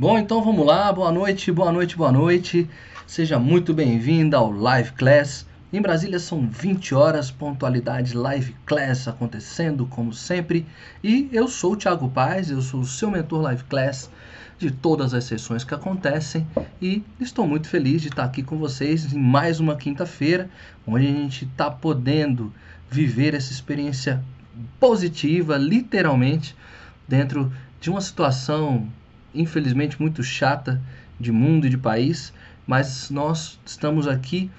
Bom, então vamos lá. Boa noite, boa noite, boa noite. Seja muito bem-vinda ao Live Class. Em Brasília são 20 horas, pontualidade Live Class acontecendo como sempre. E eu sou o Thiago Paz, eu sou o seu mentor Live Class de todas as sessões que acontecem e estou muito feliz de estar aqui com vocês em mais uma quinta-feira, onde a gente está podendo viver essa experiência positiva, literalmente, dentro de uma situação infelizmente muito chata de mundo e de país, mas nós estamos aqui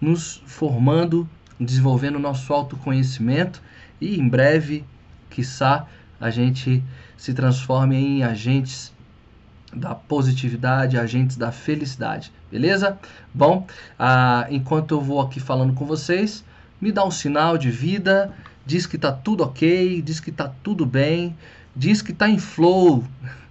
nos formando, desenvolvendo nosso autoconhecimento e em breve, quiçá, a gente se transforme em agentes da positividade, agentes da felicidade, beleza? Bom, ah, enquanto eu vou aqui falando com vocês, me dá um sinal de vida, diz que tá tudo ok, diz que tá tudo bem, diz que tá em flow,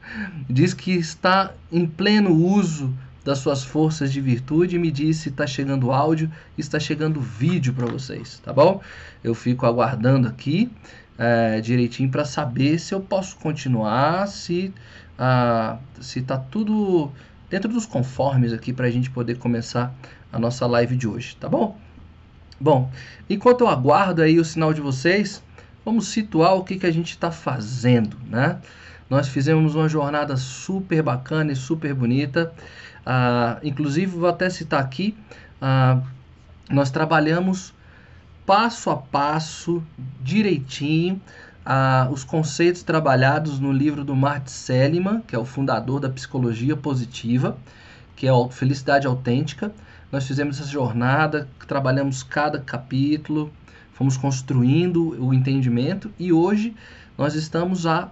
diz que está em pleno uso das suas forças de virtude e me diz se está chegando áudio está chegando vídeo para vocês, tá bom? Eu fico aguardando aqui é, direitinho para saber se eu posso continuar, se ah, se está tudo dentro dos conformes aqui para a gente poder começar a nossa live de hoje, tá bom? Bom, enquanto eu aguardo aí o sinal de vocês, vamos situar o que, que a gente está fazendo, né? Nós fizemos uma jornada super bacana e super bonita. Ah, inclusive, vou até citar aqui, ah, nós trabalhamos passo a passo, direitinho, ah, os conceitos trabalhados no livro do Martin Seligman, que é o fundador da psicologia positiva, que é a Felicidade Autêntica. Nós fizemos essa jornada, trabalhamos cada capítulo, fomos construindo o entendimento e hoje nós estamos a,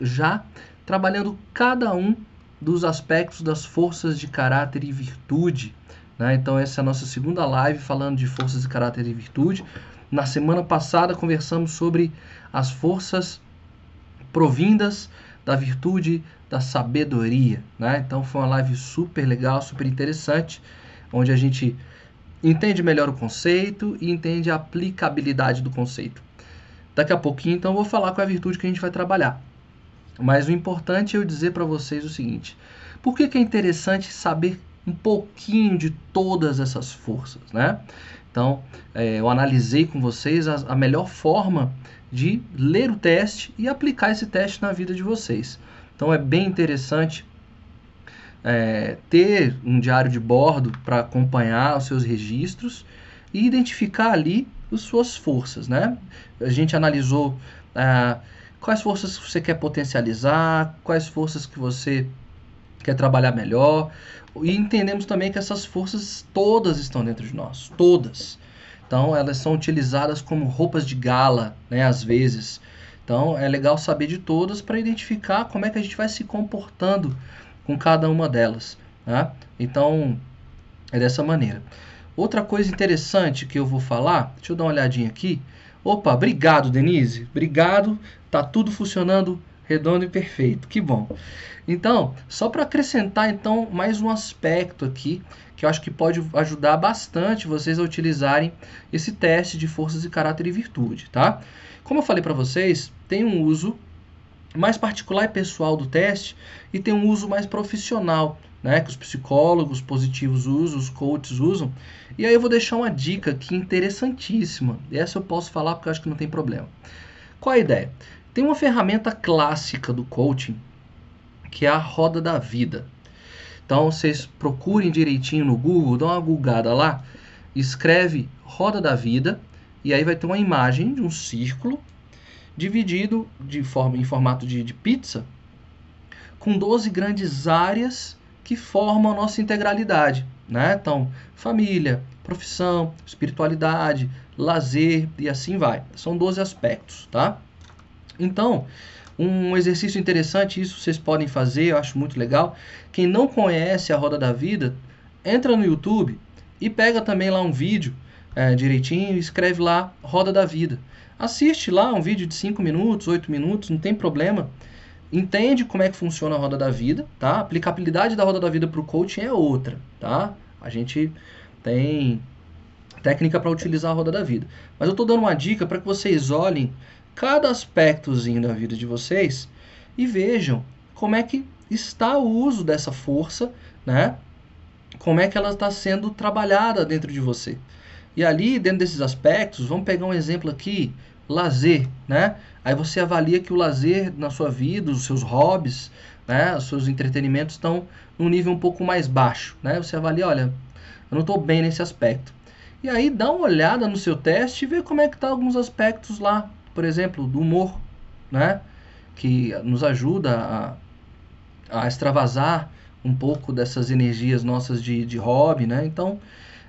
já trabalhando cada um dos aspectos das forças de caráter e virtude. Né? Então, essa é a nossa segunda live falando de forças de caráter e virtude. Na semana passada, conversamos sobre as forças provindas da virtude da sabedoria. Né? Então foi uma live super legal, super interessante, onde a gente entende melhor o conceito e entende a aplicabilidade do conceito. Daqui a pouquinho, então, eu vou falar com a virtude que a gente vai trabalhar. Mas o importante é eu dizer para vocês o seguinte: por que, que é interessante saber um pouquinho de todas essas forças, né? Então, é, eu analisei com vocês a, a melhor forma de ler o teste e aplicar esse teste na vida de vocês. Então é bem interessante é, ter um diário de bordo para acompanhar os seus registros e identificar ali as suas forças, né? A gente analisou é, quais forças você quer potencializar, quais forças que você quer trabalhar melhor e entendemos também que essas forças todas estão dentro de nós, todas. Então elas são utilizadas como roupas de gala, né, às vezes. Então é legal saber de todas para identificar como é que a gente vai se comportando com cada uma delas. Né? Então é dessa maneira. Outra coisa interessante que eu vou falar, deixa eu dar uma olhadinha aqui. Opa, obrigado Denise, obrigado. Tá tudo funcionando redondo e perfeito, que bom. Então, só para acrescentar então mais um aspecto aqui que eu acho que pode ajudar bastante vocês a utilizarem esse teste de forças de caráter e virtude, tá? Como eu falei para vocês, tem um uso mais particular e pessoal do teste e tem um uso mais profissional, né, que os psicólogos positivos usam, os coaches usam. E aí eu vou deixar uma dica aqui interessantíssima. Essa eu posso falar porque eu acho que não tem problema. Qual a ideia? Tem uma ferramenta clássica do coaching que é a roda da vida. Então vocês procurem direitinho no Google, dão uma googada lá, escreve roda da vida e aí vai ter uma imagem de um círculo dividido de forma em formato de, de pizza com 12 grandes áreas que formam a nossa integralidade, né? Então, família, profissão, espiritualidade, lazer e assim vai. São 12 aspectos, tá? Então, um exercício interessante, isso vocês podem fazer, eu acho muito legal. Quem não conhece a Roda da Vida, entra no YouTube e pega também lá um vídeo é, direitinho e escreve lá Roda da Vida. Assiste lá um vídeo de 5 minutos, 8 minutos, não tem problema. Entende como é que funciona a Roda da Vida, tá? A aplicabilidade da Roda da Vida para o coaching é outra, tá? A gente tem técnica para utilizar a Roda da Vida. Mas eu estou dando uma dica para que vocês olhem cada aspectozinho da vida de vocês e vejam como é que está o uso dessa força, né? Como é que ela está sendo trabalhada dentro de você. E ali, dentro desses aspectos, vamos pegar um exemplo aqui, lazer, né? Aí você avalia que o lazer na sua vida, os seus hobbies, né, os seus entretenimentos estão num nível um pouco mais baixo, né? Você avalia, olha, eu não estou bem nesse aspecto. E aí dá uma olhada no seu teste e vê como é que tá alguns aspectos lá, por exemplo, do humor, né? Que nos ajuda a, a extravasar um pouco dessas energias nossas de, de hobby, né? Então,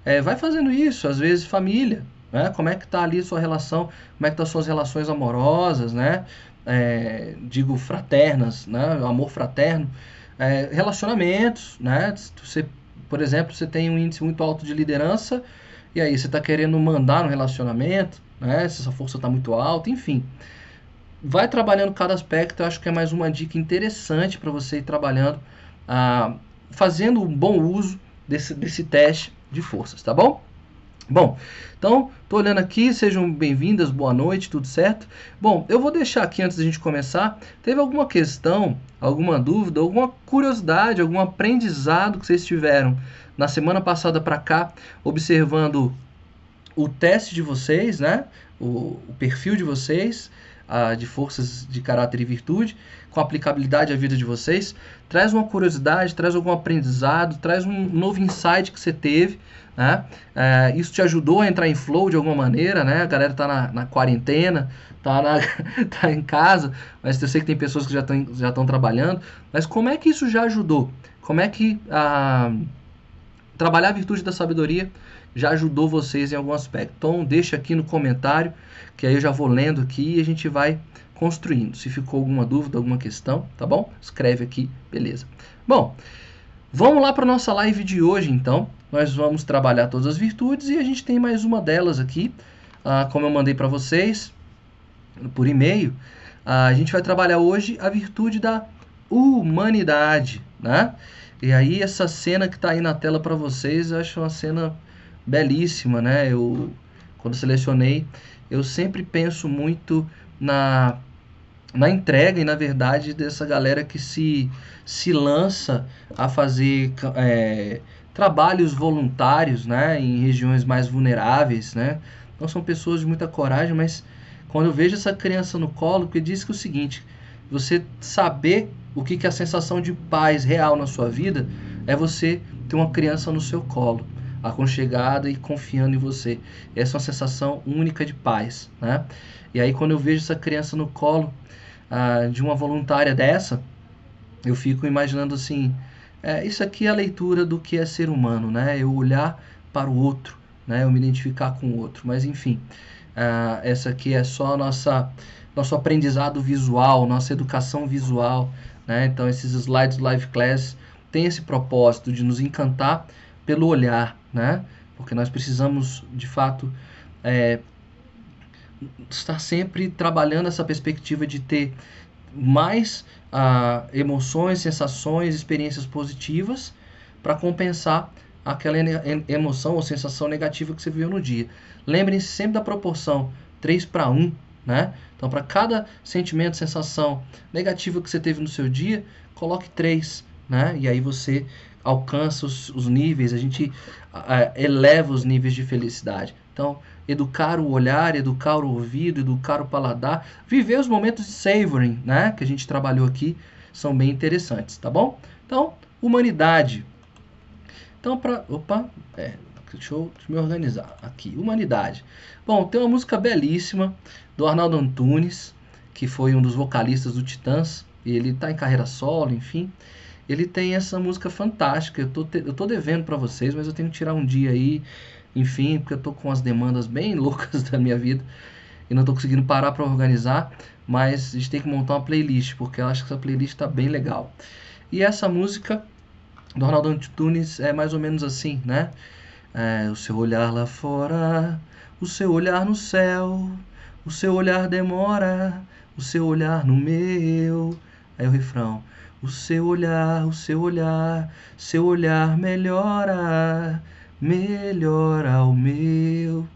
é, vai fazendo isso, às vezes família, né? Como é que tá ali sua relação, como é que tá suas relações amorosas, né? É, digo fraternas, né? Amor fraterno, é, relacionamentos, né? Você, por exemplo, você tem um índice muito alto de liderança e aí você está querendo mandar no relacionamento, né? Se essa força está muito alta, enfim. Vai trabalhando cada aspecto, eu acho que é mais uma dica interessante para você ir trabalhando, ah, fazendo um bom uso desse, desse teste de forças, tá bom? Bom, então, tô olhando aqui, sejam bem-vindas, boa noite, tudo certo? Bom, eu vou deixar aqui antes da gente começar, teve alguma questão, alguma dúvida, alguma curiosidade, algum aprendizado que vocês tiveram na semana passada para cá, observando o teste de vocês, né? O, o perfil de vocês, a, de forças de caráter e virtude, com aplicabilidade à vida de vocês. Traz uma curiosidade, traz algum aprendizado, traz um novo insight que você teve né? É, isso te ajudou a entrar em flow de alguma maneira, né? A galera tá na, na quarentena, tá, na, tá em casa, mas eu sei que tem pessoas que já estão já trabalhando. Mas como é que isso já ajudou? Como é que a, trabalhar a virtude da sabedoria já ajudou vocês em algum aspecto? Então deixa aqui no comentário, que aí eu já vou lendo aqui e a gente vai construindo. Se ficou alguma dúvida, alguma questão, tá bom? Escreve aqui, beleza. Bom, vamos lá para nossa live de hoje então nós vamos trabalhar todas as virtudes e a gente tem mais uma delas aqui, ah, como eu mandei para vocês por e-mail. Ah, a gente vai trabalhar hoje a virtude da humanidade, né? E aí essa cena que está aí na tela para vocês, eu acho uma cena belíssima, né? Eu quando selecionei, eu sempre penso muito na na entrega e na verdade dessa galera que se se lança a fazer é, trabalhos voluntários, né, em regiões mais vulneráveis, né? Então são pessoas de muita coragem, mas quando eu vejo essa criança no colo, que diz que é o seguinte, você saber o que, que é a sensação de paz real na sua vida é você ter uma criança no seu colo, aconchegada e confiando em você. Essa é uma sensação única de paz, né? E aí quando eu vejo essa criança no colo ah, de uma voluntária dessa, eu fico imaginando assim, é, isso aqui é a leitura do que é ser humano, né? Eu olhar para o outro, né? Eu me identificar com o outro. Mas enfim, uh, essa aqui é só nossa nosso aprendizado visual, nossa educação visual, né? Então esses slides live class têm esse propósito de nos encantar pelo olhar, né? Porque nós precisamos, de fato, é, estar sempre trabalhando essa perspectiva de ter mais ah, emoções, sensações, experiências positivas para compensar aquela emoção ou sensação negativa que você viveu no dia. Lembrem-se sempre da proporção 3 para 1, né? Então, para cada sentimento, sensação negativa que você teve no seu dia, coloque 3, né? E aí você alcança os, os níveis, a gente eleva os níveis de felicidade. Então, educar o olhar, educar o ouvido, educar o paladar, viver os momentos de savoring, né, que a gente trabalhou aqui, são bem interessantes, tá bom? Então, humanidade. Então, para, opa, é, deixa eu, deixa eu me organizar aqui, humanidade. Bom, tem uma música belíssima do Arnaldo Antunes, que foi um dos vocalistas do Titãs, e ele está em carreira solo, enfim. Ele tem essa música fantástica. Eu tô, te, eu tô devendo para vocês, mas eu tenho que tirar um dia aí enfim, porque eu tô com as demandas bem loucas da minha vida e não tô conseguindo parar para organizar, mas a gente tem que montar uma playlist, porque eu acho que essa playlist está bem legal. E essa música do Ronaldo Antunes é mais ou menos assim, né? É, o seu olhar lá fora, o seu olhar no céu, o seu olhar demora, o seu olhar no meu. Aí o refrão. O seu olhar, o seu olhar, seu olhar melhora melhor ao meu.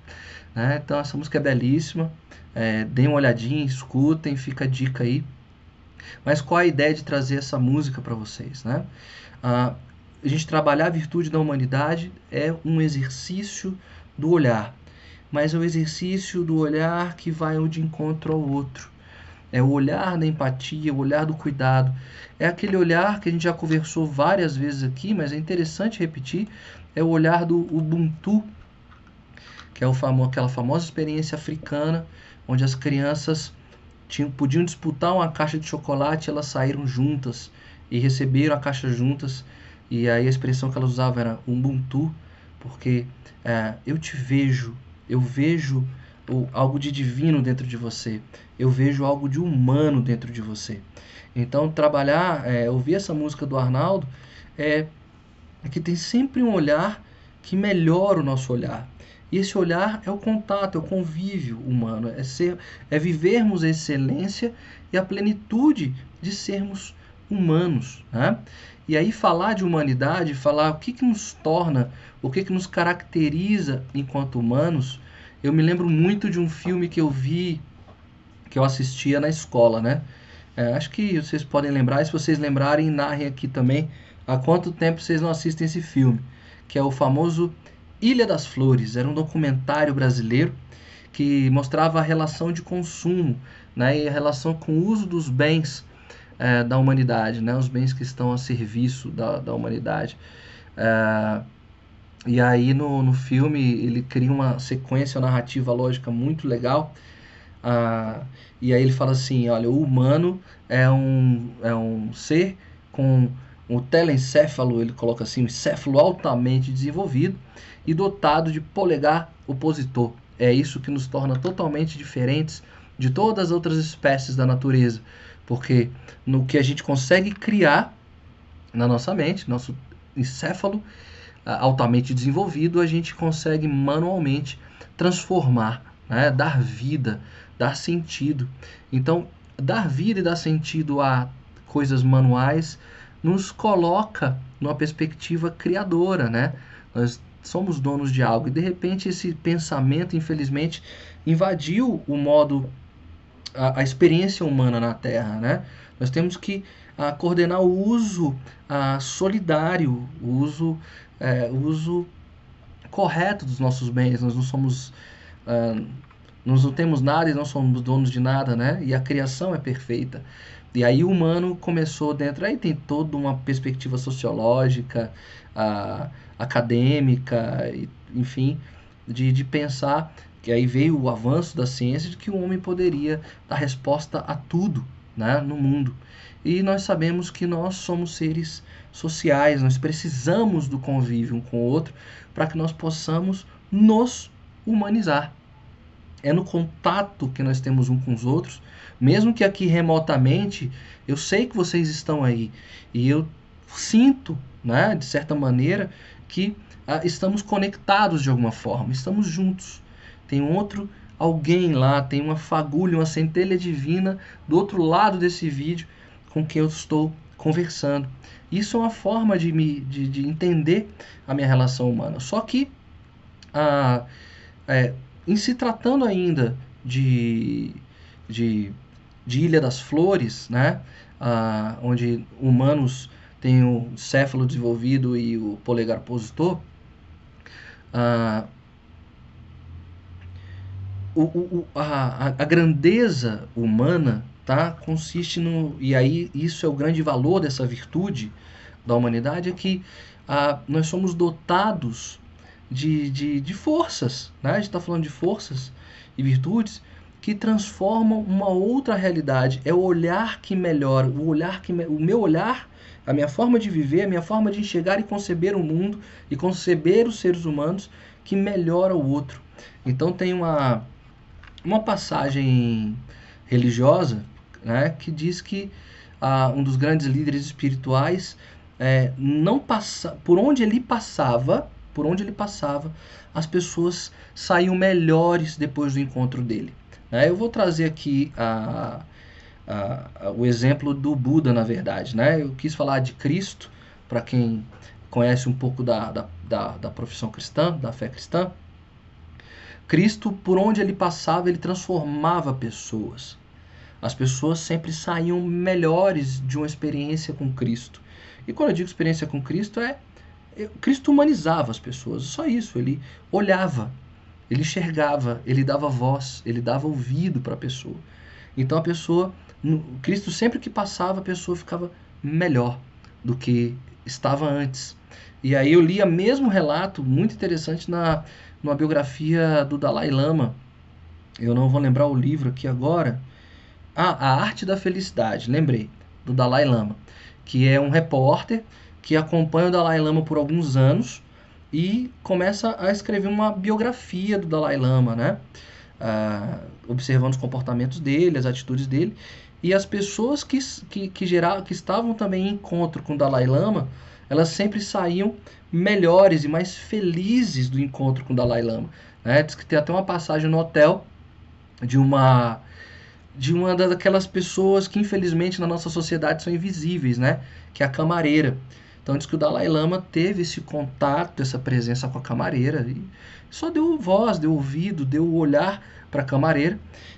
Né? Então essa música é belíssima. É, deem uma olhadinha, escutem, fica a dica aí. Mas qual a ideia de trazer essa música para vocês, né? Ah, a gente trabalhar a virtude da humanidade é um exercício do olhar, mas é o exercício do olhar que vai de encontro ao outro. É o olhar da empatia, o olhar do cuidado. É aquele olhar que a gente já conversou várias vezes aqui, mas é interessante repetir, é o olhar do Ubuntu, que é o famo aquela famosa experiência africana, onde as crianças tinham, podiam disputar uma caixa de chocolate, elas saíram juntas e receberam a caixa juntas. E aí a expressão que elas usavam era Ubuntu, porque é, eu te vejo, eu vejo algo de divino dentro de você, eu vejo algo de humano dentro de você. Então, trabalhar, é, ouvir essa música do Arnaldo, é, é que tem sempre um olhar que melhora o nosso olhar. E esse olhar é o contato, é o convívio humano, é, ser, é vivermos a excelência e a plenitude de sermos humanos. Né? E aí falar de humanidade, falar o que, que nos torna, o que, que nos caracteriza enquanto humanos, eu me lembro muito de um filme que eu vi, que eu assistia na escola, né? É, acho que vocês podem lembrar, e se vocês lembrarem, narrem aqui também há quanto tempo vocês não assistem esse filme, que é o famoso Ilha das Flores. Era um documentário brasileiro que mostrava a relação de consumo né, e a relação com o uso dos bens é, da humanidade, né, os bens que estão a serviço da, da humanidade. É, e aí no, no filme ele cria uma sequência narrativa lógica muito legal. Ah, e aí ele fala assim, olha, o humano é um, é um ser com o telencéfalo, ele coloca assim, um encéfalo altamente desenvolvido e dotado de polegar opositor. É isso que nos torna totalmente diferentes de todas as outras espécies da natureza, porque no que a gente consegue criar na nossa mente, nosso encéfalo ah, altamente desenvolvido, a gente consegue manualmente transformar, né? dar vida, dar sentido. Então, dar vida e dar sentido a coisas manuais nos coloca numa perspectiva criadora, né? Nós somos donos de algo e de repente esse pensamento, infelizmente, invadiu o modo a, a experiência humana na Terra, né? Nós temos que a, coordenar o uso a, solidário, o uso, é, uso correto dos nossos bens. Nós não somos nós não temos nada e não somos donos de nada, né? E a criação é perfeita. E aí o humano começou dentro, aí tem toda uma perspectiva sociológica, a, acadêmica, enfim, de, de pensar que aí veio o avanço da ciência de que o homem poderia dar resposta a tudo né, no mundo. E nós sabemos que nós somos seres sociais, nós precisamos do convívio um com o outro para que nós possamos nos humanizar. É no contato que nós temos um com os outros mesmo que aqui remotamente, eu sei que vocês estão aí e eu sinto, né, de certa maneira, que ah, estamos conectados de alguma forma, estamos juntos. Tem outro alguém lá, tem uma fagulha, uma centelha divina do outro lado desse vídeo com quem eu estou conversando. Isso é uma forma de, me, de, de entender a minha relação humana. Só que, ah, é, em se tratando ainda de, de de Ilha das Flores, né? Ah, onde humanos têm o céfalo desenvolvido e o polegar opositor, ah, o, o, a, a grandeza humana tá, consiste no. E aí, isso é o grande valor dessa virtude da humanidade: é que ah, nós somos dotados de, de, de forças. Né? A gente está falando de forças e virtudes que transformam uma outra realidade. É o olhar que melhora, o olhar que o meu olhar, a minha forma de viver, a minha forma de enxergar e conceber o mundo e conceber os seres humanos que melhora o outro. Então tem uma uma passagem religiosa, né, que diz que ah, um dos grandes líderes espirituais é, não passa por onde ele passava, por onde ele passava, as pessoas saíam melhores depois do encontro dele. Né? Eu vou trazer aqui a, a, a, o exemplo do Buda, na verdade. Né? Eu quis falar de Cristo, para quem conhece um pouco da, da, da, da profissão cristã, da fé cristã. Cristo, por onde ele passava, ele transformava pessoas. As pessoas sempre saíam melhores de uma experiência com Cristo. E quando eu digo experiência com Cristo, é, é Cristo humanizava as pessoas, só isso. Ele olhava, ele enxergava, ele dava voz, ele dava ouvido para a pessoa. Então a pessoa, Cristo sempre que passava, a pessoa ficava melhor do que estava antes. E aí eu li o mesmo relato, muito interessante, na numa biografia do Dalai Lama. Eu não vou lembrar o livro aqui agora. Ah, A Arte da Felicidade, lembrei, do Dalai Lama, que é um repórter que acompanha o Dalai Lama por alguns anos e começa a escrever uma biografia do Dalai Lama, né? Ah, observando os comportamentos dele, as atitudes dele. E as pessoas que, que, que, que estavam também em encontro com o Dalai Lama, elas sempre saíam melhores e mais felizes do encontro com o Dalai Lama. Né? Diz que tem até uma passagem no hotel de uma de uma daquelas pessoas que infelizmente na nossa sociedade são invisíveis, né? Que é a camareira. Então diz que o Dalai Lama teve esse contato, essa presença com a camareira e só deu voz, deu ouvido, deu olhar para a camareira.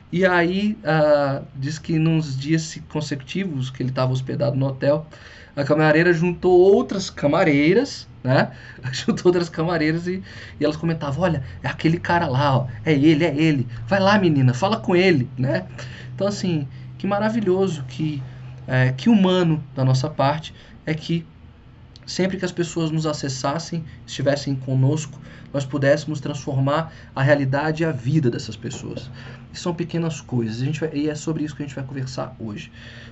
E aí uh, diz que nos dias consecutivos que ele estava hospedado no hotel, a camareira juntou outras camareiras, né? Juntou outras camareiras e, e elas comentavam: olha, é aquele cara lá, ó, é ele, é ele. Vai lá, menina, fala com ele, né? Então, assim, que maravilhoso, que, é, que humano da nossa parte é que sempre que as pessoas nos acessassem, estivessem conosco, nós pudéssemos transformar a realidade e a vida dessas pessoas. E são pequenas coisas, a gente vai, e é sobre isso que a gente vai conversar hoje.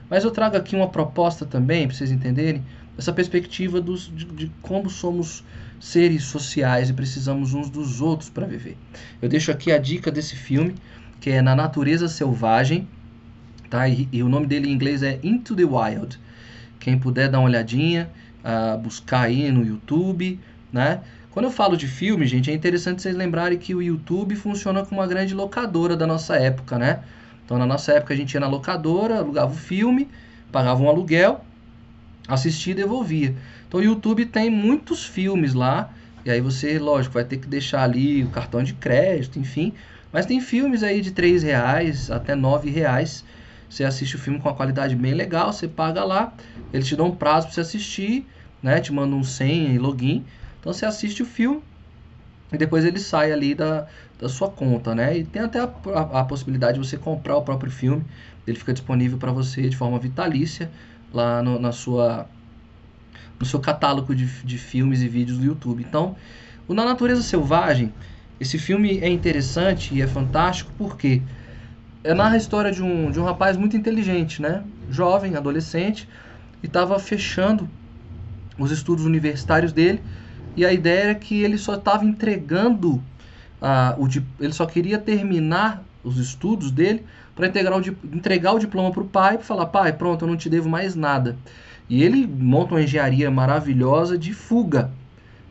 Mas eu trago aqui uma proposta também, para vocês entenderem, essa perspectiva dos, de, de como somos seres sociais e precisamos uns dos outros para viver. Eu deixo aqui a dica desse filme, que é Na Natureza Selvagem, tá? E, e, o nome dele em inglês é Into the Wild. Quem puder dar uma olhadinha, uh, buscar aí no YouTube, né? Quando eu falo de filme, gente, é interessante vocês lembrarem que o YouTube funciona como uma grande locadora da nossa época, né? Então, na nossa época, a gente ia na locadora, alugava o filme, pagava um aluguel, assistia e devolvia. Então, o YouTube tem muitos filmes lá, e aí você, lógico, vai ter que deixar ali o cartão de crédito, enfim. Mas tem filmes aí de 3 reais até 9 reais. Você assiste o filme com uma qualidade bem legal, você paga lá, eles te dão um prazo para você assistir, né? Te mandam um senha e login. Então você assiste o filme e depois ele sai ali da, da sua conta, né? E tem até a, a, a possibilidade de você comprar o próprio filme. Ele fica disponível para você de forma vitalícia lá no, na sua, no seu catálogo de, de filmes e vídeos do YouTube. Então, o Na Natureza Selvagem, esse filme é interessante e é fantástico porque é narra a história de um, de um rapaz muito inteligente, né? Jovem, adolescente, e estava fechando os estudos universitários dele e a ideia era que ele só estava entregando uh, o ele só queria terminar os estudos dele para entregar o diploma para o pai e falar pai pronto eu não te devo mais nada. E ele monta uma engenharia maravilhosa de fuga.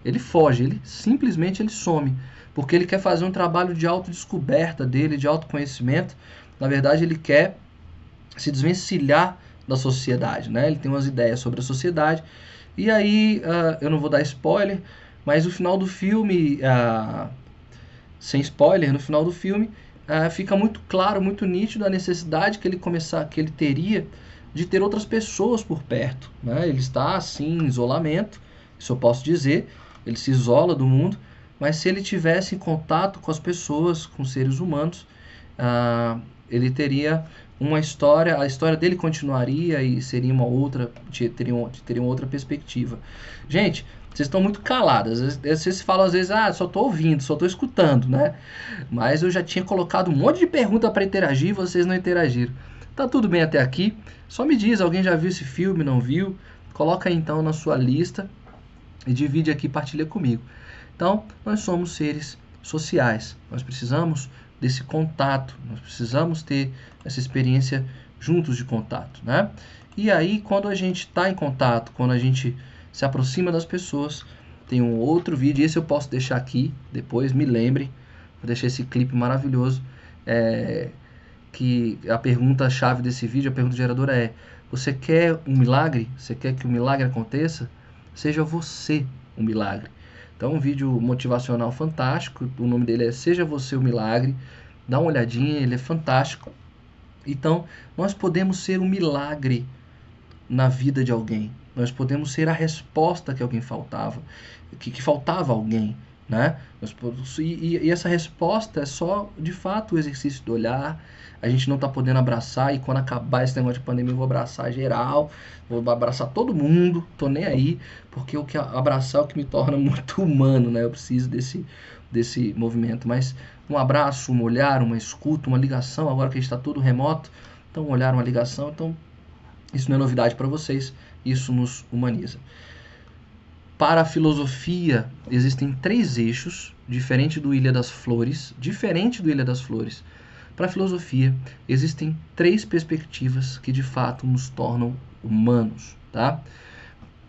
Ele foge ele simplesmente ele some porque ele quer fazer um trabalho de autodescoberta dele de autoconhecimento na verdade ele quer se desvencilhar da sociedade né ele tem umas ideias sobre a sociedade e aí, uh, eu não vou dar spoiler, mas o final do filme, uh, sem spoiler, no final do filme, uh, fica muito claro, muito nítido a necessidade que ele começar, que ele teria de ter outras pessoas por perto. Né? Ele está assim em isolamento, isso eu posso dizer, ele se isola do mundo, mas se ele tivesse em contato com as pessoas, com seres humanos, ele teria uma história, a história dele continuaria e seria uma outra, teria, uma, teria uma outra perspectiva. Gente, vocês estão muito caladas. Vocês falam às vezes, ah, só estou ouvindo, só estou escutando, né? Mas eu já tinha colocado um monte de pergunta para interagir e vocês não interagiram. Tá tudo bem até aqui? Só me diz, alguém já viu esse filme, não viu? Coloca aí, então na sua lista e divide aqui, partilha comigo. Então, nós somos seres sociais. Nós precisamos desse contato. Nós precisamos ter essa experiência juntos de contato, né? E aí, quando a gente está em contato, quando a gente se aproxima das pessoas, tem um outro vídeo, esse eu posso deixar aqui, depois me lembre, vou deixar esse clipe maravilhoso, é, que a pergunta-chave desse vídeo, a pergunta geradora é, você quer um milagre? Você quer que o milagre aconteça? Seja você um milagre. Então, um vídeo motivacional fantástico. O nome dele é Seja Você o Milagre. Dá uma olhadinha, ele é fantástico. Então, nós podemos ser um milagre na vida de alguém. Nós podemos ser a resposta que alguém faltava, que, que faltava alguém, né? E, e, essa resposta é só, de fato, o exercício do olhar. A gente não está podendo abraçar e quando acabar esse negócio de pandemia eu vou abraçar geral, vou abraçar todo mundo, tô nem aí, porque o que abraçar é o que me torna muito humano, né? Eu preciso desse, desse movimento. Mas um abraço, um olhar, uma escuta, uma ligação, agora que a gente está tudo remoto, então um olhar, uma ligação, então isso não é novidade para vocês, isso nos humaniza. Para a filosofia, existem três eixos, diferente do Ilha das Flores, diferente do Ilha das Flores. Para a filosofia, existem três perspectivas que de fato nos tornam humanos, tá?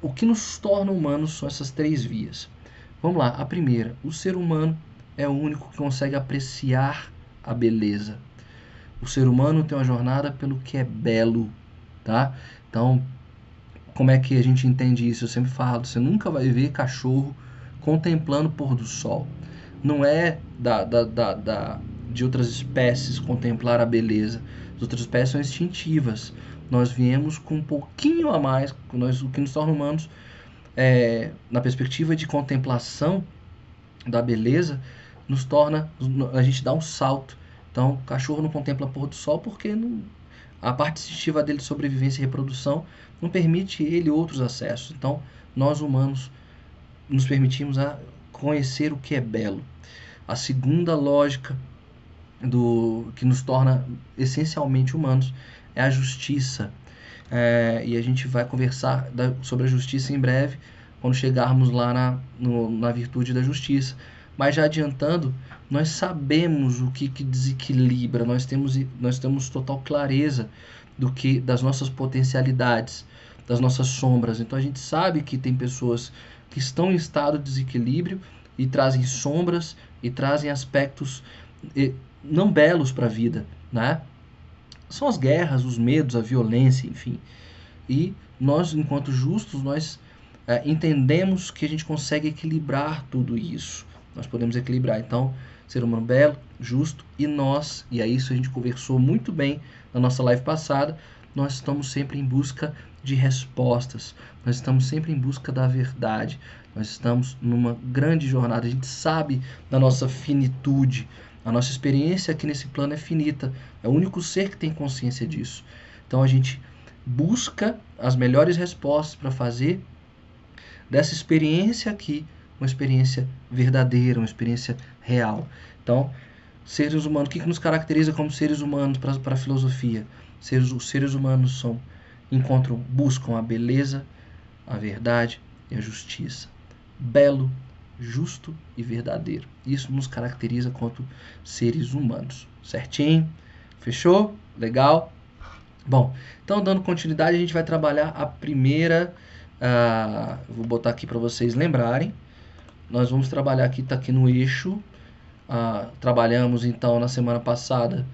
O que nos torna humanos são essas três vias. Vamos lá, a primeira, o ser humano é o único que consegue apreciar a beleza. O ser humano tem uma jornada pelo que é belo, tá? Então, como é que a gente entende isso? Eu sempre falo, você nunca vai ver cachorro contemplando o pôr do sol. Não é da, da, da, da, de outras espécies contemplar a beleza. As outras espécies são instintivas. Nós viemos com um pouquinho a mais, nós, o que nos torna humanos, é, na perspectiva de contemplação da beleza, nos torna, a gente dá um salto. Então, o cachorro não contempla pôr do sol porque não, a parte instintiva dele de sobrevivência e reprodução não permite ele outros acessos. Então, nós humanos nos permitimos a conhecer o que é belo. A segunda lógica do que nos torna essencialmente humanos é a justiça. É, e a gente vai conversar da, sobre a justiça em breve, quando chegarmos lá na, no, na virtude da justiça. Mas já adiantando, nós sabemos o que, que desequilibra, nós temos, nós temos total clareza do que das nossas potencialidades, das nossas sombras. Então a gente sabe que tem pessoas que estão em estado de desequilíbrio e trazem sombras e trazem aspectos não belos para a vida, né? São as guerras, os medos, a violência, enfim. E nós, enquanto justos, nós é, entendemos que a gente consegue equilibrar tudo isso nós podemos equilibrar. Então, ser humano belo, justo e nós, e é isso a gente conversou muito bem na nossa live passada, nós estamos sempre em busca de respostas, nós estamos sempre em busca da verdade, nós estamos numa grande jornada, a gente sabe da nossa finitude, a nossa experiência aqui nesse plano é finita, é o único ser que tem consciência disso. Então a gente busca as melhores respostas para fazer dessa experiência aqui uma experiência verdadeira, uma experiência real. Então, seres humanos, o que, nos caracteriza como seres humanos para a filosofia? Seres, os seres humanos são encontram, buscam a beleza, a verdade e a justiça. Belo, justo e verdadeiro. Isso nos caracteriza quanto seres humanos. Certinho? Fechou? Legal? Bom, então dando continuidade, a gente vai trabalhar a primeira. Uh, vou botar aqui para vocês lembrarem nós vamos trabalhar aqui, está aqui no eixo. Ah, trabalhamos então na semana passada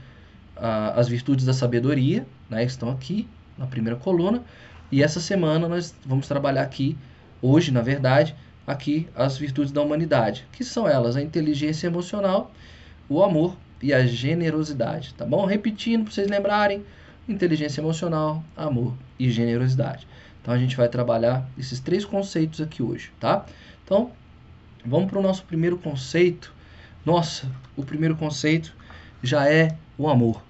ah, as virtudes da sabedoria, né, estão aqui na primeira coluna. E essa semana nós vamos trabalhar aqui, hoje na verdade, aqui as virtudes da humanidade, que são elas a inteligência emocional, o amor e a generosidade, tá bom? Repetindo para vocês lembrarem: inteligência emocional, amor e generosidade. Então a gente vai trabalhar esses três conceitos aqui hoje, tá? Então, Vamos para o nosso primeiro conceito. Nossa, o primeiro conceito já é o amor.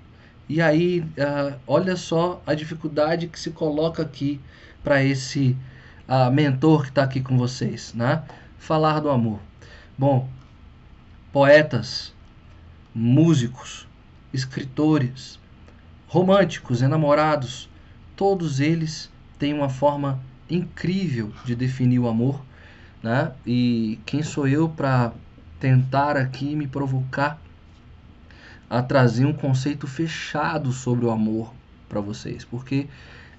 E aí, uh, olha só a dificuldade que se coloca aqui para esse uh, mentor que está aqui com vocês, né? Falar do amor. Bom, poetas, músicos, escritores, românticos, enamorados, todos eles têm uma forma incrível de definir o amor né? E quem sou eu para tentar aqui me provocar a trazer um conceito fechado sobre o amor para vocês, porque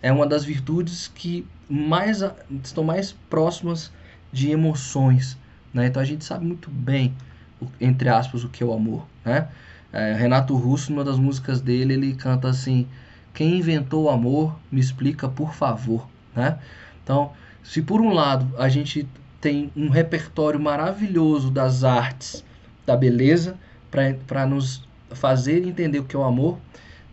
é uma das virtudes que mais estão mais próximas de emoções, né? Então a gente sabe muito bem, entre aspas, o que é o amor, né? É, Renato Russo, numa das músicas dele, ele canta assim: Quem inventou o amor, me explica por favor, né? Então, se por um lado a gente tem um repertório maravilhoso das artes, da beleza, para nos fazer entender o que é o amor.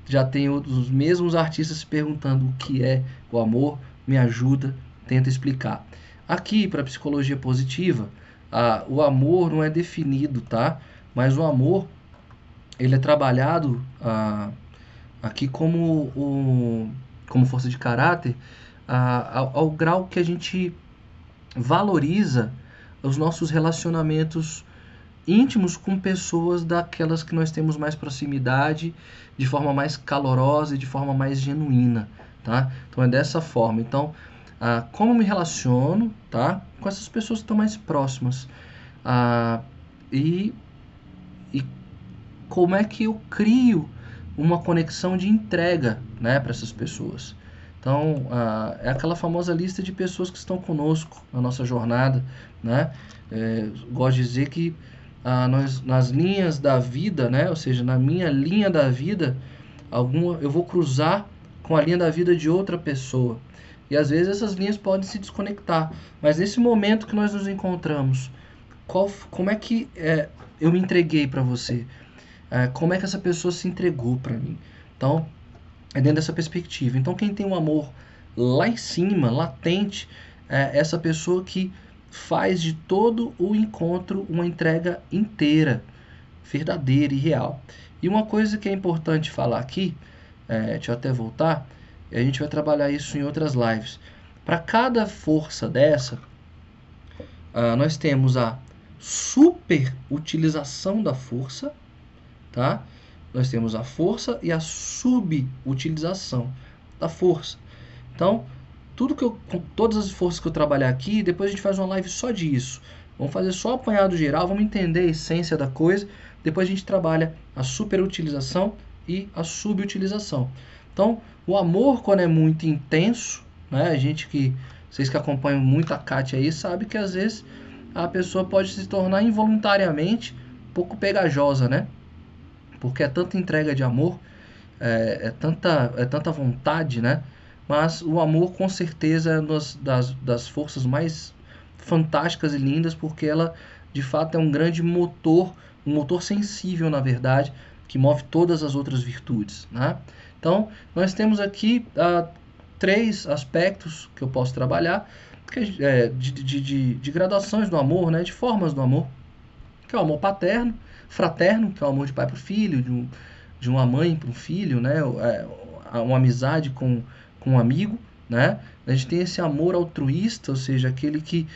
Já tem os mesmos artistas se perguntando o que é o amor, me ajuda, tenta explicar. Aqui, para psicologia positiva, a, o amor não é definido, tá? Mas o amor, ele é trabalhado a, aqui como, o, como força de caráter a, ao, ao grau que a gente valoriza os nossos relacionamentos íntimos com pessoas daquelas que nós temos mais proximidade, de forma mais calorosa e de forma mais genuína, tá? Então é dessa forma. Então, ah, como me relaciono, tá? Com essas pessoas que estão mais próximas. Ah, e, e como é que eu crio uma conexão de entrega, né, para essas pessoas. Então, ah, é aquela famosa lista de pessoas que estão conosco na nossa jornada, né? É, gosto de dizer que ah, nós, nas linhas da vida, né? Ou seja, na minha linha da vida, alguma, eu vou cruzar com a linha da vida de outra pessoa. E às vezes essas linhas podem se desconectar. Mas nesse momento que nós nos encontramos, qual, como é que é, eu me entreguei para você? É, como é que essa pessoa se entregou para mim? Então, é dentro dessa perspectiva. Então, quem tem um amor lá em cima, latente, é essa pessoa que faz de todo o encontro uma entrega inteira, verdadeira e real. E uma coisa que é importante falar aqui, é, deixa eu até voltar, a gente vai trabalhar isso em outras lives. Para cada força dessa, uh, nós temos a super utilização da força, tá? Nós temos a força e a subutilização da força. Então, tudo que eu, com todas as forças que eu trabalhar aqui, depois a gente faz uma live só disso. Vamos fazer só apanhado geral, vamos entender a essência da coisa. Depois a gente trabalha a superutilização e a subutilização. Então, o amor quando é muito intenso, né? A gente que vocês que acompanham muito a Kátia aí sabe que às vezes a pessoa pode se tornar involuntariamente um pouco pegajosa, né? Porque é tanta entrega de amor, é, é tanta é tanta vontade, né? Mas o amor com certeza é uma das, das forças mais fantásticas e lindas, porque ela de fato é um grande motor, um motor sensível, na verdade, que move todas as outras virtudes. Né? Então, nós temos aqui uh, três aspectos que eu posso trabalhar que é, de, de, de, de, graduações do amor, né? de formas do amor, que é o amor paterno, fraterno, que é o amor de pai para o filho, de, um, de uma mãe para um filho, né? É, uma amizade com com um amigo, né? A gente tem esse amor altruísta, ou seja, aquele que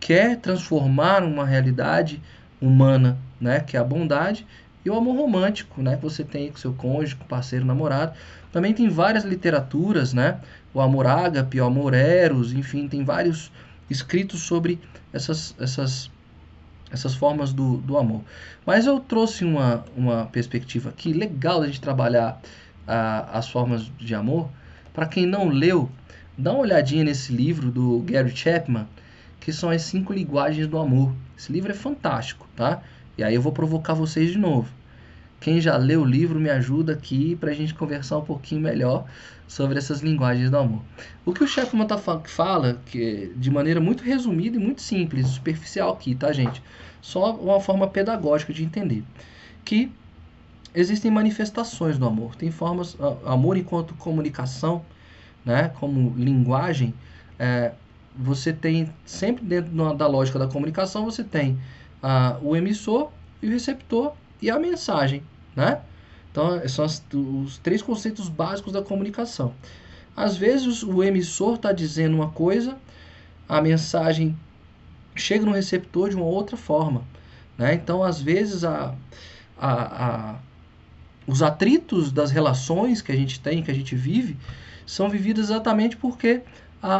quer transformar uma realidade humana, né? Que é a bondade e o amor romântico, né? Que você tem com seu cônjuge, com parceiro, namorado. Também tem várias literaturas, né? O amor ágape, o amor eros, enfim, tem vários escritos sobre essas, essas, essas formas do, do amor. Mas eu trouxe uma, uma perspectiva aqui legal da gente trabalhar a, as formas de amor, para quem não leu, dá uma olhadinha nesse livro do Gary Chapman, que são as cinco linguagens do amor. Esse livro é fantástico, tá? E aí eu vou provocar vocês de novo. Quem já leu o livro me ajuda aqui para a gente conversar um pouquinho melhor sobre essas linguagens do amor. O que o Chapman tá, fala, que de maneira muito resumida e muito simples, superficial aqui, tá, gente? Só uma forma pedagógica de entender. Que existem manifestações do amor. Tem formas, amor enquanto comunicação, né, como linguagem, é, você tem sempre dentro da lógica da comunicação você tem a, o emissor e o receptor e a mensagem, né? Então são as, os três conceitos básicos da comunicação. Às vezes o emissor está dizendo uma coisa, a mensagem chega no receptor de uma outra forma, né? Então às vezes a, a, a os atritos das relações que a gente tem, que a gente vive, são vividos exatamente porque a,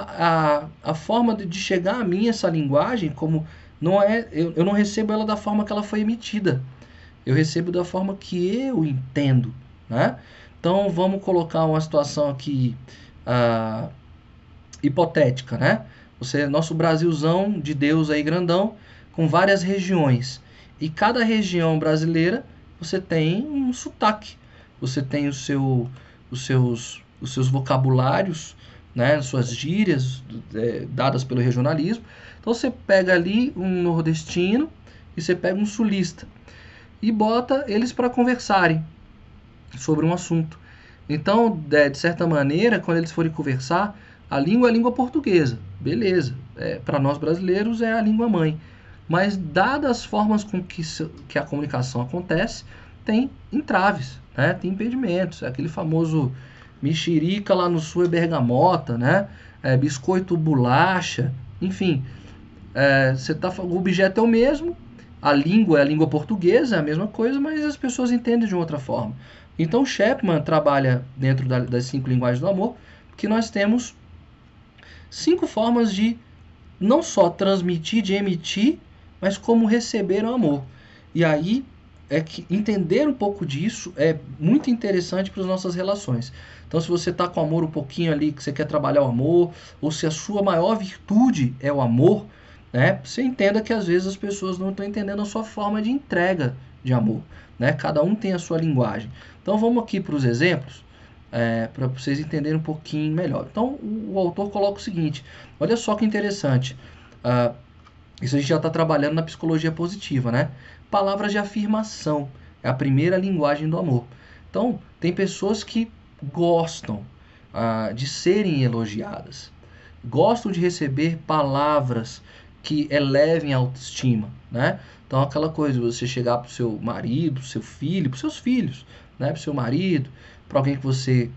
a, a forma de chegar a mim essa linguagem, como não é, eu, eu não recebo ela da forma que ela foi emitida. Eu recebo da forma que eu entendo, né? Então vamos colocar uma situação aqui uh, hipotética, né? Você, nosso Brasilzão de Deus aí grandão, com várias regiões. E cada região brasileira você tem um sotaque, você tem o seu, os, seus, os seus vocabulários, né, suas gírias é, dadas pelo regionalismo. Então você pega ali um nordestino e você pega um sulista e bota eles para conversarem sobre um assunto. Então, de, certa maneira, quando eles forem conversar, a língua é a língua portuguesa, beleza. É, Para nós brasileiros é a língua mãe. Mas, dadas as formas com que, que a comunicação acontece, tem entraves, né? tem impedimentos. É aquele famoso mexerica lá no sul é bergamota, né? É, biscoito bolacha, enfim. É, você tá, o objeto é o mesmo, a língua é a língua portuguesa, é a mesma coisa, mas as pessoas entendem de outra forma. Então, Chapman trabalha dentro da, das cinco linguagens do amor, que nós temos cinco formas de não só transmitir, de emitir, mas como receber o amor. E aí é que entender um pouco disso é muito interessante para as nossas relações. Então, se você está com amor um pouquinho ali, que você quer trabalhar o amor, ou se a sua maior virtude é o amor, né? Você entenda que às vezes as pessoas não estão entendendo a sua forma de entrega de amor, né? Cada um tem a sua linguagem. Então, vamos aqui para os exemplos. É, para vocês entenderem um pouquinho melhor. Então, o, o, autor coloca o seguinte: olha só que interessante. Uh, isso a gente já está trabalhando na psicologia positiva, né? Palavras de afirmação é a primeira linguagem do amor. Então, tem pessoas que gostam uh, de serem elogiadas, gostam de receber palavras que elevem a autoestima, né? Então, aquela coisa, você chegar para o seu marido, seu filho, para seus filhos, né? Para seu marido, para alguém que você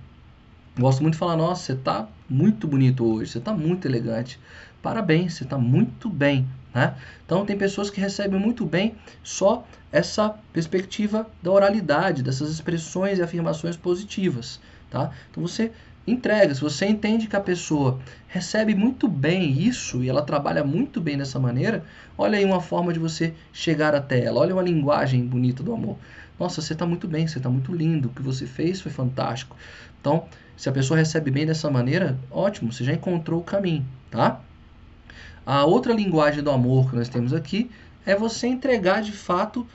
gosta muito de falar, nossa, você está muito bonito hoje, você está muito elegante, parabéns, você está muito bem, né? Então tem pessoas que recebem muito bem só essa perspectiva da oralidade, dessas expressões e afirmações positivas. Tá? Então você entrega, se você entende que a pessoa recebe muito bem isso e ela trabalha muito bem dessa maneira, olha aí uma forma de você chegar até ela, olha uma linguagem bonita do amor. Nossa, você está muito bem, você está muito lindo, o que você fez foi fantástico. Então, se a pessoa recebe bem dessa maneira, ótimo, você já encontrou o caminho, tá? A outra linguagem do amor que nós temos aqui é você entregar de fato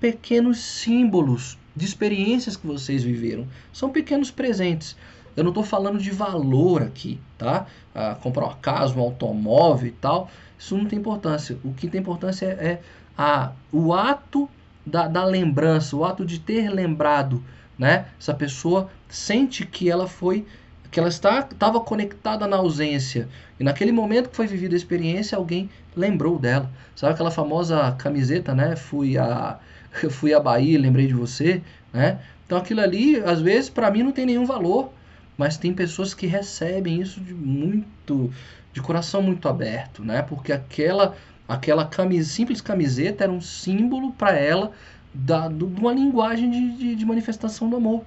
pequenos símbolos de experiências que vocês viveram. São pequenos presentes. Eu não estou falando de valor aqui, tá? Ah, comprar uma casa, um automóvel e tal. Isso não tem importância. O que tem importância é, é a, o ato da, da lembrança, o ato de ter lembrado, né? Essa pessoa sente que ela foi que ela estava conectada na ausência. E naquele momento que foi vivida a experiência alguém lembrou dela. Sabe aquela famosa camiseta né? Fui a fui a Bahia lembrei de você né? Então aquilo ali às vezes para mim não tem nenhum valor. Mas tem pessoas que recebem isso de muito de coração muito aberto né? Porque aquela aquela simples camiseta era um símbolo para ela da, de uma linguagem de, de, de manifestação do amor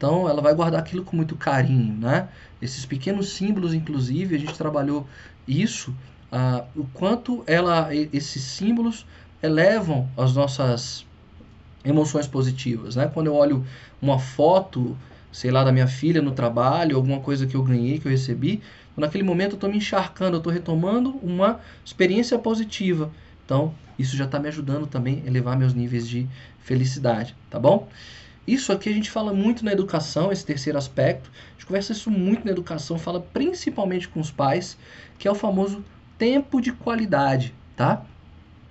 então ela vai guardar aquilo com muito carinho, né? Esses pequenos símbolos, inclusive, a gente trabalhou isso, uh, o quanto ela, esses símbolos elevam as nossas emoções positivas, né? Quando eu olho uma foto, sei lá, da minha filha no trabalho, alguma coisa que eu ganhei, que eu recebi, naquele momento eu estou me encharcando, eu estou retomando uma experiência positiva. Então, isso já está me ajudando também a elevar meus níveis de felicidade, tá bom? Isso aqui a gente fala muito na educação, esse terceiro aspecto. A gente conversa isso muito na educação, fala principalmente com os pais, que é o famoso tempo de qualidade, tá?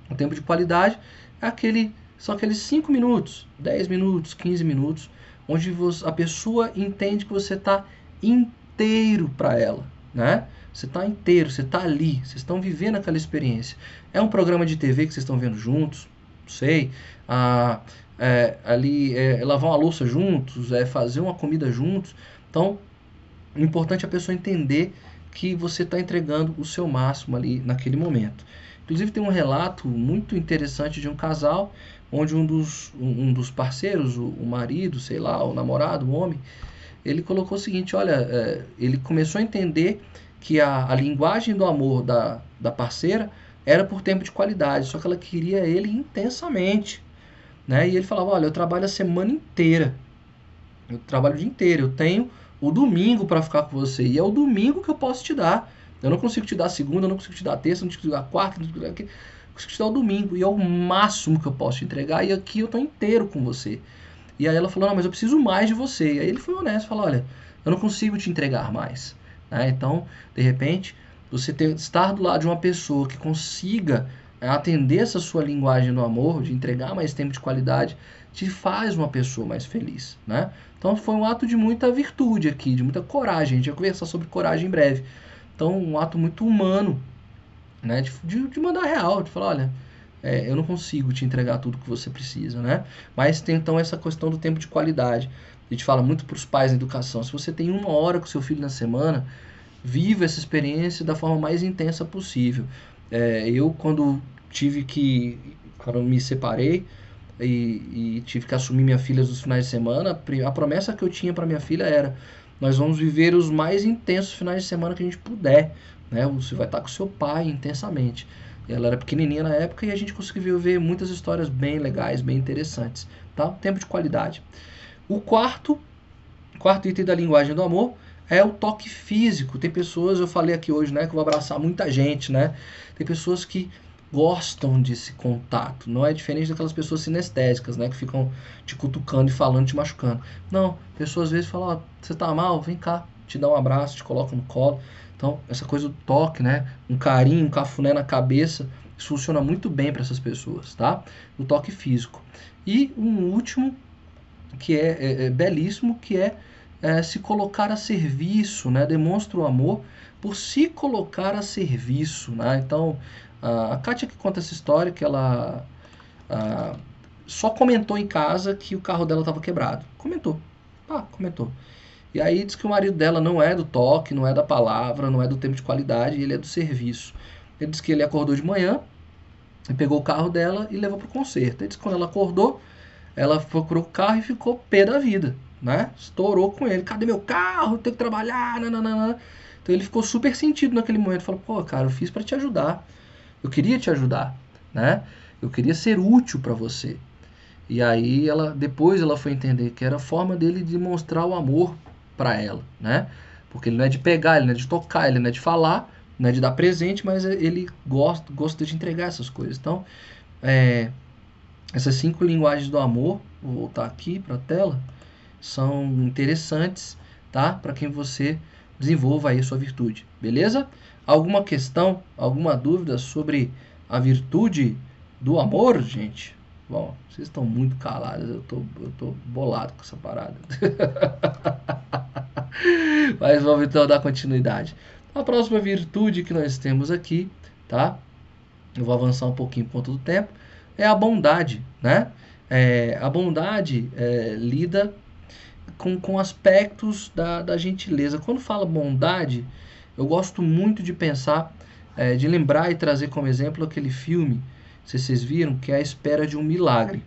O tempo de qualidade é aquele, são aqueles 5 minutos, 10 minutos, 15 minutos, onde você, a pessoa entende que você está inteiro para ela, né? Você está inteiro, você está ali, vocês estão vivendo aquela experiência. É um programa de TV que vocês estão vendo juntos, não sei. Ah, é, ali é, lavar uma louça juntos, é fazer uma comida juntos. Então, o importante é a pessoa entender que você está entregando o seu máximo ali naquele momento. Inclusive tem um relato muito interessante de um casal onde um dos, um, dos parceiros, o, o, marido, sei lá, o namorado, o homem, ele colocou o seguinte, olha, é, ele começou a entender que a, a linguagem do amor da, da parceira era por tempo de qualidade, só que ela queria ele intensamente. Né? E ele falava: Olha, eu trabalho a semana inteira. Eu trabalho o dia inteiro. Eu tenho o domingo para ficar com você. E é o domingo que eu posso te dar. Eu não consigo te dar segunda, eu não consigo te dar terça, eu não consigo te dar quarta, eu não consigo, te dar... eu consigo te dar o domingo. E é o máximo que eu posso te entregar. E aqui eu estou inteiro com você. E aí ela falou: Não, mas eu preciso mais de você. E aí ele foi honesto falou: Olha, eu não consigo te entregar mais. Né? Então, de repente, você ter, estar do lado de uma pessoa que consiga atender essa sua linguagem do amor, de entregar mais tempo de qualidade, te faz uma pessoa mais feliz, né? Então foi um ato de muita virtude aqui, de muita coragem. A gente vai conversar sobre coragem em breve. Então um ato muito humano, né? De, de, de mandar real, de falar, olha, é, eu não consigo te entregar tudo que você precisa, né? Mas tem então essa questão do tempo de qualidade. A gente fala muito para os pais na educação. Se você tem uma hora com seu filho na semana, viva essa experiência da forma mais intensa possível. É, eu quando tive que, quando me separei, e, e, tive que assumir minha filha nos finais de semana, a promessa que eu tinha para minha filha era: nós vamos viver os mais intensos finais de semana que a gente puder. Né? Você vai estar com seu pai intensamente. Ela era pequenininha na época e a gente conseguiu ver muitas histórias bem legais, bem interessantes. Tá? Tempo de qualidade. O quarto, quarto item da linguagem do amor é o toque físico. Tem pessoas, eu falei aqui hoje, né, que eu vou abraçar muita gente, né? Tem pessoas que gostam desse contato. Não é diferente daquelas pessoas sinestésicas, né? Que ficam te cutucando e falando, te machucando. Não, pessoas às vezes falam, você tá mal? Vem cá, te dá um abraço, te coloca no colo. Então, essa coisa do toque, né? Um carinho, um cafuné na cabeça, isso funciona muito bem para essas pessoas, tá? O toque físico. E um último, que é, é, é belíssimo, que é, é, se colocar a serviço, né? Demonstra o amor por se colocar a serviço, né? Então, a Kátia que conta essa história que ela só comentou em casa que o carro dela estava quebrado. Comentou. Ah, comentou. E aí diz que o marido dela não é do toque, não é da palavra, não é do tempo de qualidade, ele é do serviço. Ele disse que ele acordou de manhã, pegou o carro dela e levou para o conserto. Ele disse que quando ela acordou, ela procurou o carro e ficou pé da vida, né? Estourou com ele. Cadê meu carro? Tenho que trabalhar, nananana. Então ele ficou super sentido naquele momento. Falou, pô, cara, eu fiz para te ajudar. Eu queria te ajudar, né? Eu queria ser útil para você. E aí ela depois ela foi entender que era a forma dele de mostrar o amor para ela, né? Porque ele não é de pegar, ele não é de tocar, ele não é de falar, não é de dar presente, mas ele gosta, gosta de entregar essas coisas. Então, é, essas cinco linguagens do amor, vou voltar aqui para a tela, são interessantes, tá? Para quem você desenvolva aí a sua virtude, beleza? Alguma questão, alguma dúvida sobre a virtude do amor, gente? Bom, vocês estão muito calados, eu tô, eu tô bolado com essa parada. Mas vamos então dar continuidade. A próxima virtude que nós temos aqui, tá? Eu vou avançar um pouquinho por conta do tempo. É a bondade, né? É, a bondade é, lida com, com aspectos da, da gentileza. Quando fala bondade, eu gosto muito de pensar, é, de lembrar e trazer como exemplo aquele filme, se vocês viram, que é A Espera de um Milagre.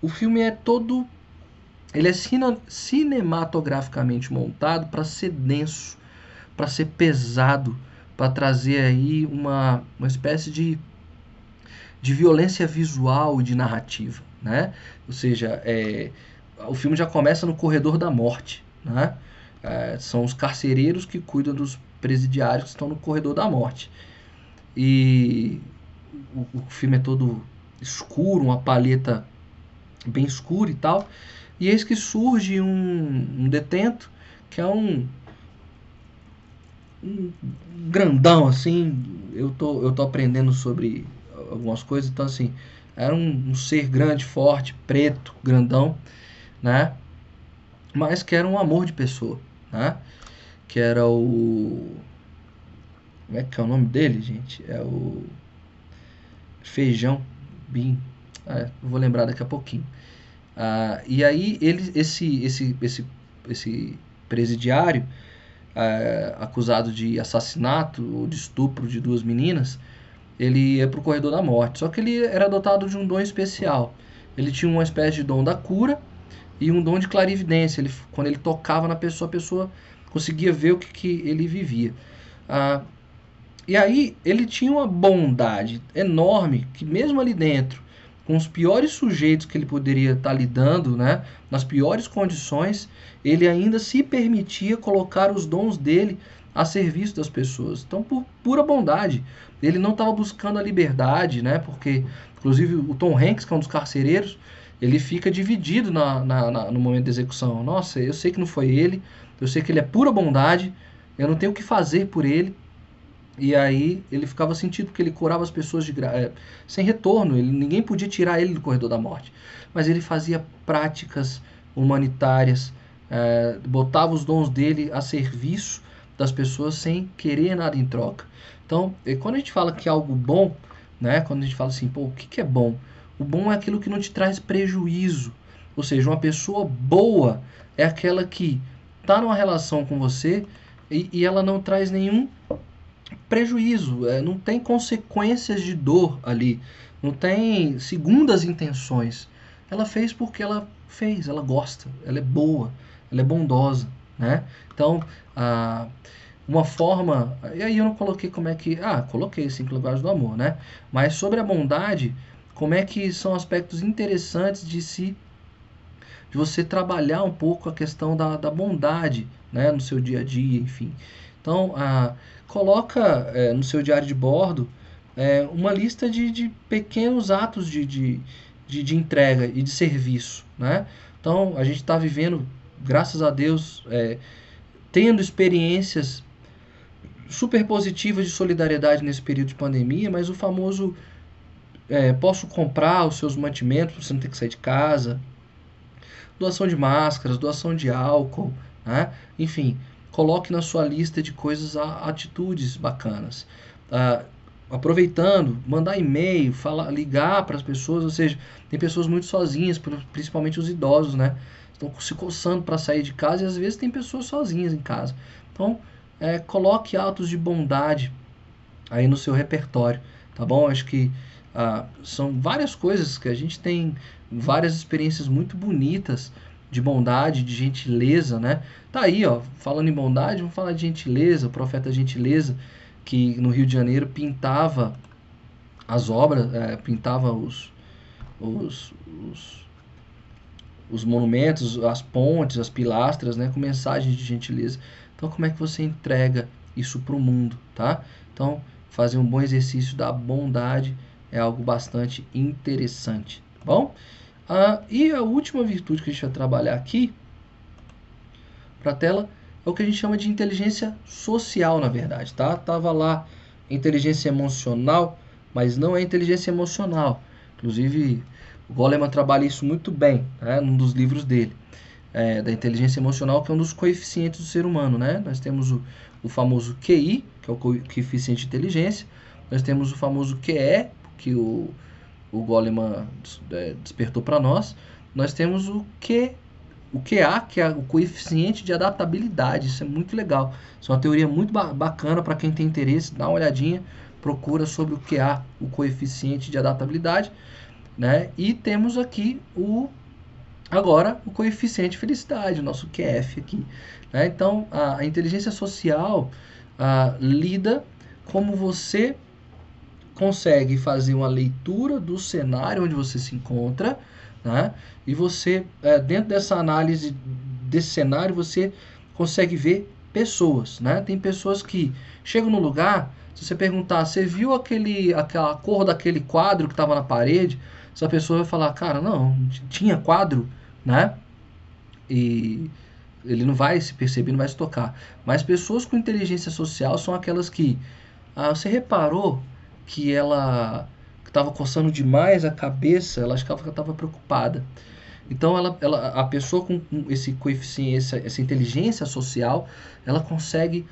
O filme é todo. Ele é cine, cinematograficamente montado para ser denso, para ser pesado, para trazer aí uma, uma espécie de, de violência visual e de narrativa. Né? Ou seja, é, o filme já começa no corredor da morte. Né? É, são os carcereiros que cuidam dos presidiários que estão no corredor da morte. E o, o filme é todo escuro, uma paleta bem escura e tal. E eis que surge um, um detento que é um, um grandão assim. Eu tô, eu tô aprendendo sobre algumas coisas, então assim, era um, um ser grande, forte, preto, grandão, né? Mas que era um amor de pessoa, né? que era o. Como é que é o nome dele, gente? É o. Feijão Bim. É, vou lembrar daqui a pouquinho. Ah, e aí ele, esse, esse, esse, esse presidiário é, acusado de assassinato ou de estupro de duas meninas, ele ia para o corredor da morte. Só que ele era dotado de um dom especial. Ele tinha uma espécie de dom da cura e um dom de clarividência. Ele, quando ele tocava na pessoa, a pessoa conseguia ver o que, que ele vivia. Ah, e aí ele tinha uma bondade enorme que mesmo ali dentro, com os piores sujeitos que ele poderia estar lidando, né, nas piores condições, ele ainda se permitia colocar os dons dele a serviço das pessoas. Então, por pura bondade, ele não estava buscando a liberdade, né, porque inclusive o Tom Hanks, que é um dos carcereiros, ele fica dividido na, na, na, no momento da execução. Nossa, eu sei que não foi ele, eu sei que ele é pura bondade, eu não tenho o que fazer por ele, E aí ele ficava sentido porque ele curava as pessoas de é, sem retorno, ele, ninguém podia tirar ele do corredor da morte. Mas ele fazia práticas humanitárias, é, botava os dons dele a serviço das pessoas sem querer nada em troca. Então, quando a gente fala que é algo bom, né, quando a gente fala assim, pô, o que, que é bom? O bom é aquilo que não te traz prejuízo. Ou seja, uma pessoa boa é aquela que está numa relação com você e, e ela não traz nenhum prejuízo, é, não tem consequências de dor ali, não tem segundas intenções. Ela fez porque ela fez, ela gosta, ela é boa, ela é bondosa, né? Então, a, uma forma, e aí eu não coloquei como é que, ah, coloquei cinco linguagens do amor, né? Mas sobre a bondade, como é que são aspectos interessantes de se de você trabalhar um pouco a questão da, da bondade, né, no seu dia a dia, enfim. Então, a coloca é, no seu diário de bordo é, uma lista de, de pequenos atos de, de, de, de, entrega e de serviço. Né? Então, a gente está vivendo, graças a Deus, é, tendo experiências super positivas de solidariedade nesse período de pandemia, mas o famoso é, posso comprar os seus mantimentos, você não tem que sair de casa, doação de máscaras, doação de álcool, né? enfim, coloque na sua lista de coisas, atitudes bacanas. Ah, aproveitando, mandar e-mail, falar, ligar para as pessoas, ou seja, tem pessoas muito sozinhas, principalmente os idosos, né? Estão se coçando para sair de casa e às vezes tem pessoas sozinhas em casa. Então, é, coloque atos de bondade aí no seu repertório, tá bom? Acho que ah, são várias coisas que a gente tem várias experiências muito bonitas de bondade, de gentileza, né? Tá aí, ó, falando em bondade, vamos falar de gentileza, o profeta gentileza, que no Rio de Janeiro pintava as obras, é, pintava os, os, os, os, monumentos, as pontes, as pilastras, né, com mensagens de gentileza. Então, como é que você entrega isso para o mundo, tá? Então, fazer um bom exercício da bondade é algo bastante interessante, tá bom? Ah, e a última virtude que a gente vai trabalhar aqui para a tela é o que a gente chama de inteligência social, na verdade, tá? Tava lá inteligência emocional, mas não é inteligência emocional. Inclusive, o Goleman trabalha isso muito bem, né? num dos livros dele, é, da inteligência emocional, que é um dos coeficientes do ser humano, né? Nós temos o, o famoso QI, que é o coeficiente de inteligência, nós temos o famoso QE, que o o Goleman é, despertou para nós, nós temos o Q, o QA, que é o coeficiente de adaptabilidade. Isso é muito legal. Isso é uma teoria muito ba bacana para quem tem interesse. Dá uma olhadinha, procura sobre o QA, o coeficiente de adaptabilidade. Né? E temos aqui o agora o coeficiente de felicidade, o nosso QF aqui. Né? Então, a, a inteligência social a, lida como você consegue fazer uma leitura do cenário onde você se encontra, né? E você, é, dentro dessa análise desse cenário, você consegue ver pessoas, né? Tem pessoas que chegam no lugar, se você perguntar, você viu aquele, aquela cor daquele quadro que estava na parede? Essa pessoa vai falar, cara, não, tinha quadro, né? E ele não vai se perceber, não vai se tocar. Mas pessoas com inteligência social são aquelas que, ah, você reparou que ela estava coçando demais a cabeça, ela achava que ela estava preocupada. Então, ela, ela, a pessoa com esse coeficiente, essa, essa inteligência social, ela consegue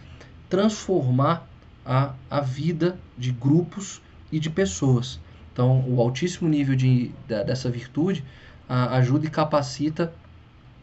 transformar a, a vida de grupos e de pessoas. Então, o altíssimo nível de, de dessa virtude a, ajuda e capacita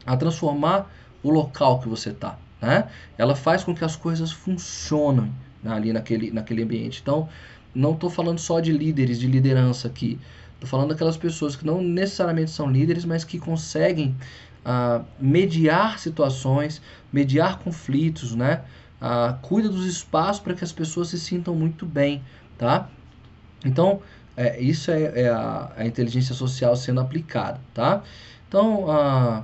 a transformar o local que você está. Né? Ela faz com que as coisas funcionem ali naquele, naquele ambiente. Então, não estou falando só de líderes, de liderança aqui. Estou falando daquelas pessoas que não necessariamente são líderes, mas que conseguem ah, mediar situações, mediar conflitos, né? Ah, cuida dos espaços para que as pessoas se sintam muito bem, tá? Então, é, isso é, é a, a, inteligência social sendo aplicada, tá? Então, ah,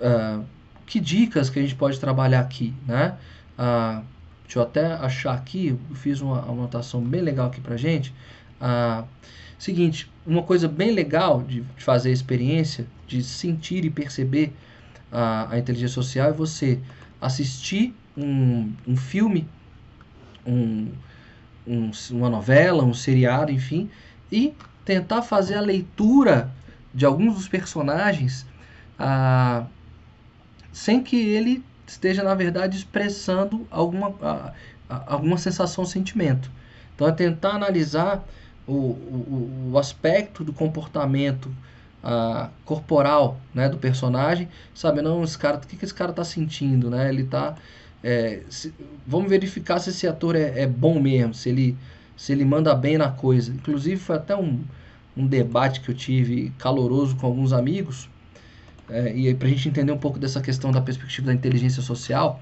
ah, que dicas que a gente pode trabalhar aqui, né? Ah, Deixa eu até achar aqui, fiz uma anotação bem legal aqui pra gente. Ah, seguinte, uma coisa bem legal de, fazer a experiência, de sentir e perceber a, a inteligência social é você assistir um, um filme, um, um, uma novela, um seriado, enfim, e tentar fazer a leitura de alguns dos personagens ah, sem que ele esteja, na verdade, expressando alguma, ah, alguma sensação sentimento. Então, é tentar analisar o, o, o aspecto do comportamento ah, corporal né, do personagem, sabe? Não, esse cara, o que, que esse cara está sentindo, né? Ele está é, se, vamos verificar se esse ator é, é, bom mesmo, se ele, se ele manda bem na coisa. Inclusive, foi até um, um debate que eu tive caloroso com alguns amigos, é, e para a gente entender um pouco dessa questão da perspectiva da inteligência social.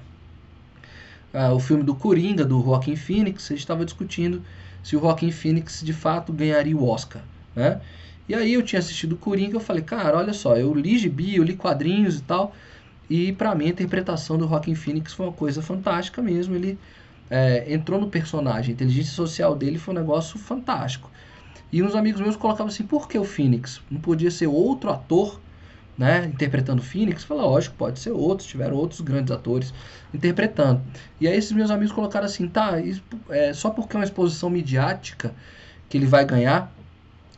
É, o filme do Coringa, do Joaquin Phoenix, a gente estava discutindo se o Joaquin Phoenix de fato ganharia o Oscar. Né? E aí eu tinha assistido o Coringa, eu falei, cara, olha só, eu li gibi, eu li quadrinhos e tal, e para mim a interpretação do Joaquin Phoenix foi uma coisa fantástica mesmo. Ele é, entrou no personagem, a inteligência social dele foi um negócio fantástico. E uns amigos meus colocavam assim: por que o Phoenix? Não podia ser outro ator né, interpretando Phoenix? Falei, lógico, pode ser outros, tiveram outros grandes atores interpretando. E aí esses meus amigos colocaram assim: tá, isso, é, só porque é uma exposição midiática que ele vai ganhar,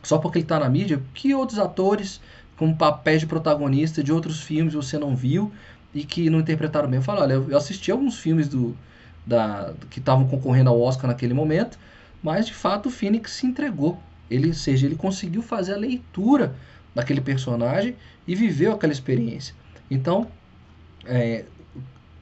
só porque ele está na mídia, que outros atores com papéis de protagonista de outros filmes você não viu e que não interpretaram bem. Eu falo, olha, eu assisti alguns filmes do, da, que estavam concorrendo ao Oscar naquele momento, mas de fato o Phoenix se entregou. Ele, seja, ele conseguiu fazer a leitura daquele personagem e viveu aquela experiência. Então, é,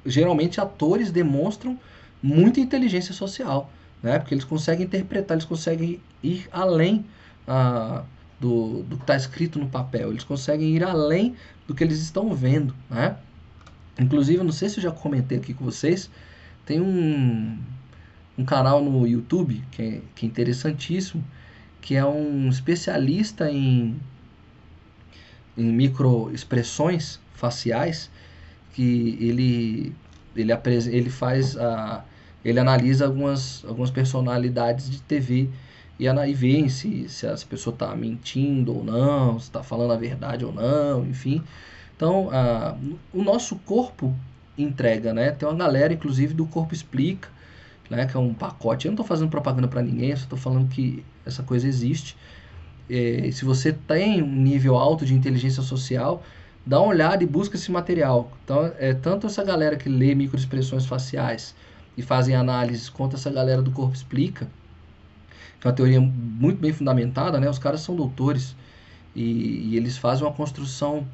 geralmente atores demonstram muita inteligência social, né? Porque eles conseguem interpretar, eles conseguem ir além ah, do, do que está escrito no papel. Eles conseguem ir além do que eles estão vendo, né? Inclusive, não sei se eu já comentei aqui com vocês, tem um, um canal no YouTube que é, que é interessantíssimo, que é um especialista em, em microexpressões faciais, que ele, ele, ele faz a, ele analisa algumas, algumas personalidades de TV e, e ver se, se essa pessoa está mentindo ou não, se está falando a verdade ou não, enfim. Então, a, o nosso corpo entrega, né? Tem uma galera, inclusive, do Corpo Explica, né? Que é um pacote. Eu não estou fazendo propaganda para ninguém, só estou falando que essa coisa existe. É, se você tem um nível alto de inteligência social, dá uma olhada e busca esse material. Então, é tanto essa galera que lê microexpressões faciais e fazem análises, quanto essa galera do Corpo Explica, que é uma teoria muito bem fundamentada, né? Os caras são doutores e, e eles fazem uma construção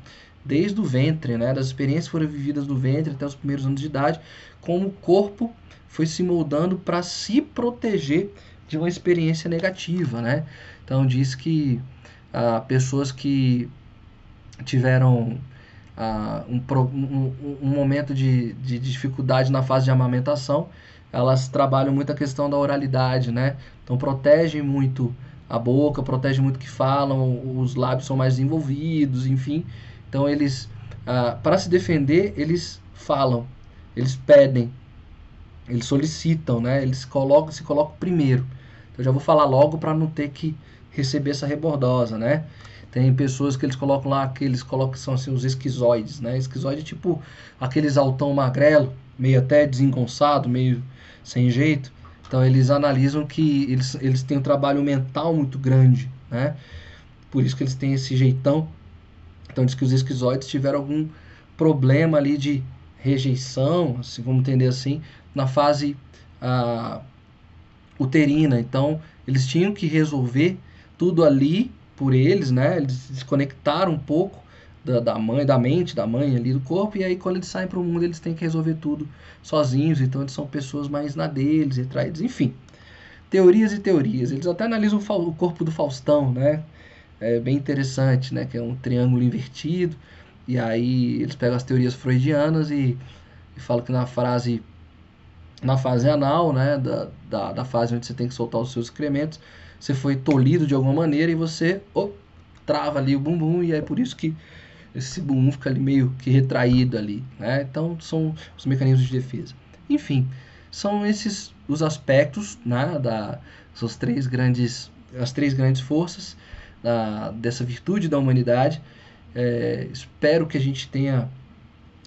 desde o ventre, né? Das experiências que foram vividas do ventre até os primeiros anos de idade, como o corpo foi se moldando para se proteger de uma experiência negativa, né? Então diz que ah, pessoas que tiveram ah, um, um, um, momento de, de dificuldade na fase de amamentação, elas trabalham muito a questão da oralidade, né? Então protegem muito a boca, protegem muito o que falam, os lábios são mais desenvolvidos, enfim. Então eles, ah, para se defender, eles falam, eles pedem, eles solicitam, né? Eles colocam, se colocam primeiro. Então já vou falar logo para não ter que receber essa rebordosa, né? Tem pessoas que eles colocam lá, que eles colocam que são assim os esquizoides, né? Esquizoide é tipo aqueles altão magrelo, meio até desengonçado, meio sem jeito. Então eles analisam que eles, eles têm um trabalho mental muito grande, né? Por isso que eles têm esse jeitão. Então diz que os esquizoides tiveram algum problema ali de rejeição, assim, vamos entender assim, na fase ah, uterina. Então eles tinham que resolver tudo ali por eles, né? Eles se desconectaram um pouco da, da mãe, da mente, da mãe ali do corpo, e aí quando eles saem para o mundo eles têm que resolver tudo sozinhos, então eles são pessoas mais na deles, retraídos, enfim. Teorias e teorias. Eles até analisam o corpo do Faustão, né? É bem interessante, né? Que é um triângulo invertido, e aí eles pegam as teorias freudianas e, e falam que na frase na fase anal, né, da, da, da, fase onde você tem que soltar os seus excrementos, você foi tolhido de alguma maneira e você oh, trava ali o bumbum e é por isso que esse bumbum fica ali meio que retraído ali, né? Então são os mecanismos de defesa. Enfim, são esses os aspectos, né, da essas três grandes as três grandes forças da, dessa virtude da humanidade. É, espero que a gente tenha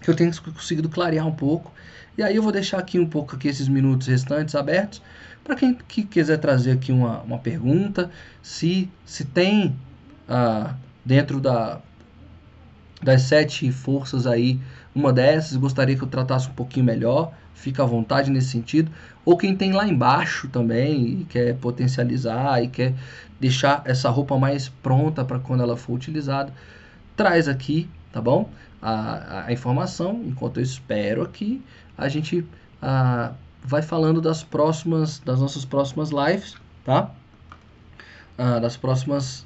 que eu tenha conseguido clarear um pouco. E aí eu vou deixar aqui um pouco aqui esses minutos restantes abertos para quem que quiser trazer aqui uma, uma pergunta, se, se tem ah, dentro da, das sete forças aí, uma dessas, gostaria que eu tratasse um pouquinho melhor, fica à vontade nesse sentido. Ou quem tem lá embaixo também e quer potencializar e quer deixar essa roupa mais pronta para quando ela for utilizada, traz aqui, tá bom? A, a informação, enquanto eu espero aqui, a gente a, vai falando das próximas, das nossas próximas lives, tá? Ah, das próximas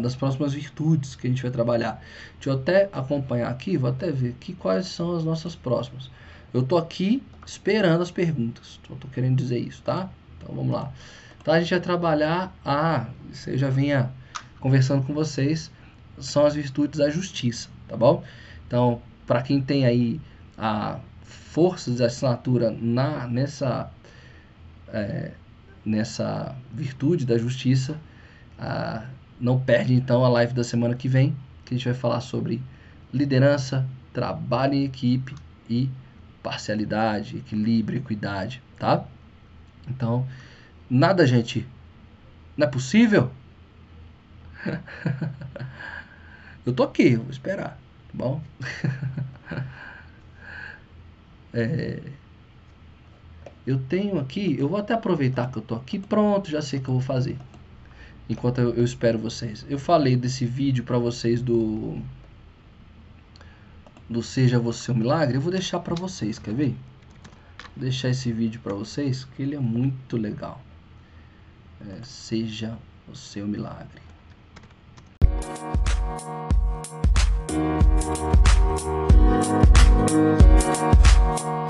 das próximas virtudes que a gente vai trabalhar. Deixa eu até acompanhar aqui, vou até ver aqui quais são as nossas próximas. Eu tô aqui esperando as perguntas, tô, tô querendo dizer isso, tá? Então vamos lá. Então a gente vai trabalhar a, você já vinha conversando com vocês, são as virtudes da justiça, tá bom? Então, para quem tem aí a força de assinatura na, nessa, é, nessa virtude da justiça, a, não perde então a live da semana que vem, que a gente vai falar sobre liderança, trabalho em equipe e parcialidade, equilíbrio, equidade, tá? Então, nada, gente. Não é possível? eu tô aqui, vou esperar, tá bom? é, eu tenho aqui, eu vou até aproveitar que eu tô aqui, pronto, já sei o que eu vou fazer enquanto eu, eu espero vocês. Eu falei desse vídeo para vocês do do Seja Você um Milagre, eu vou deixar para vocês, quer ver? Vou deixar esse vídeo para vocês, que ele é muito legal. É, seja o seu milagre. We'll be right.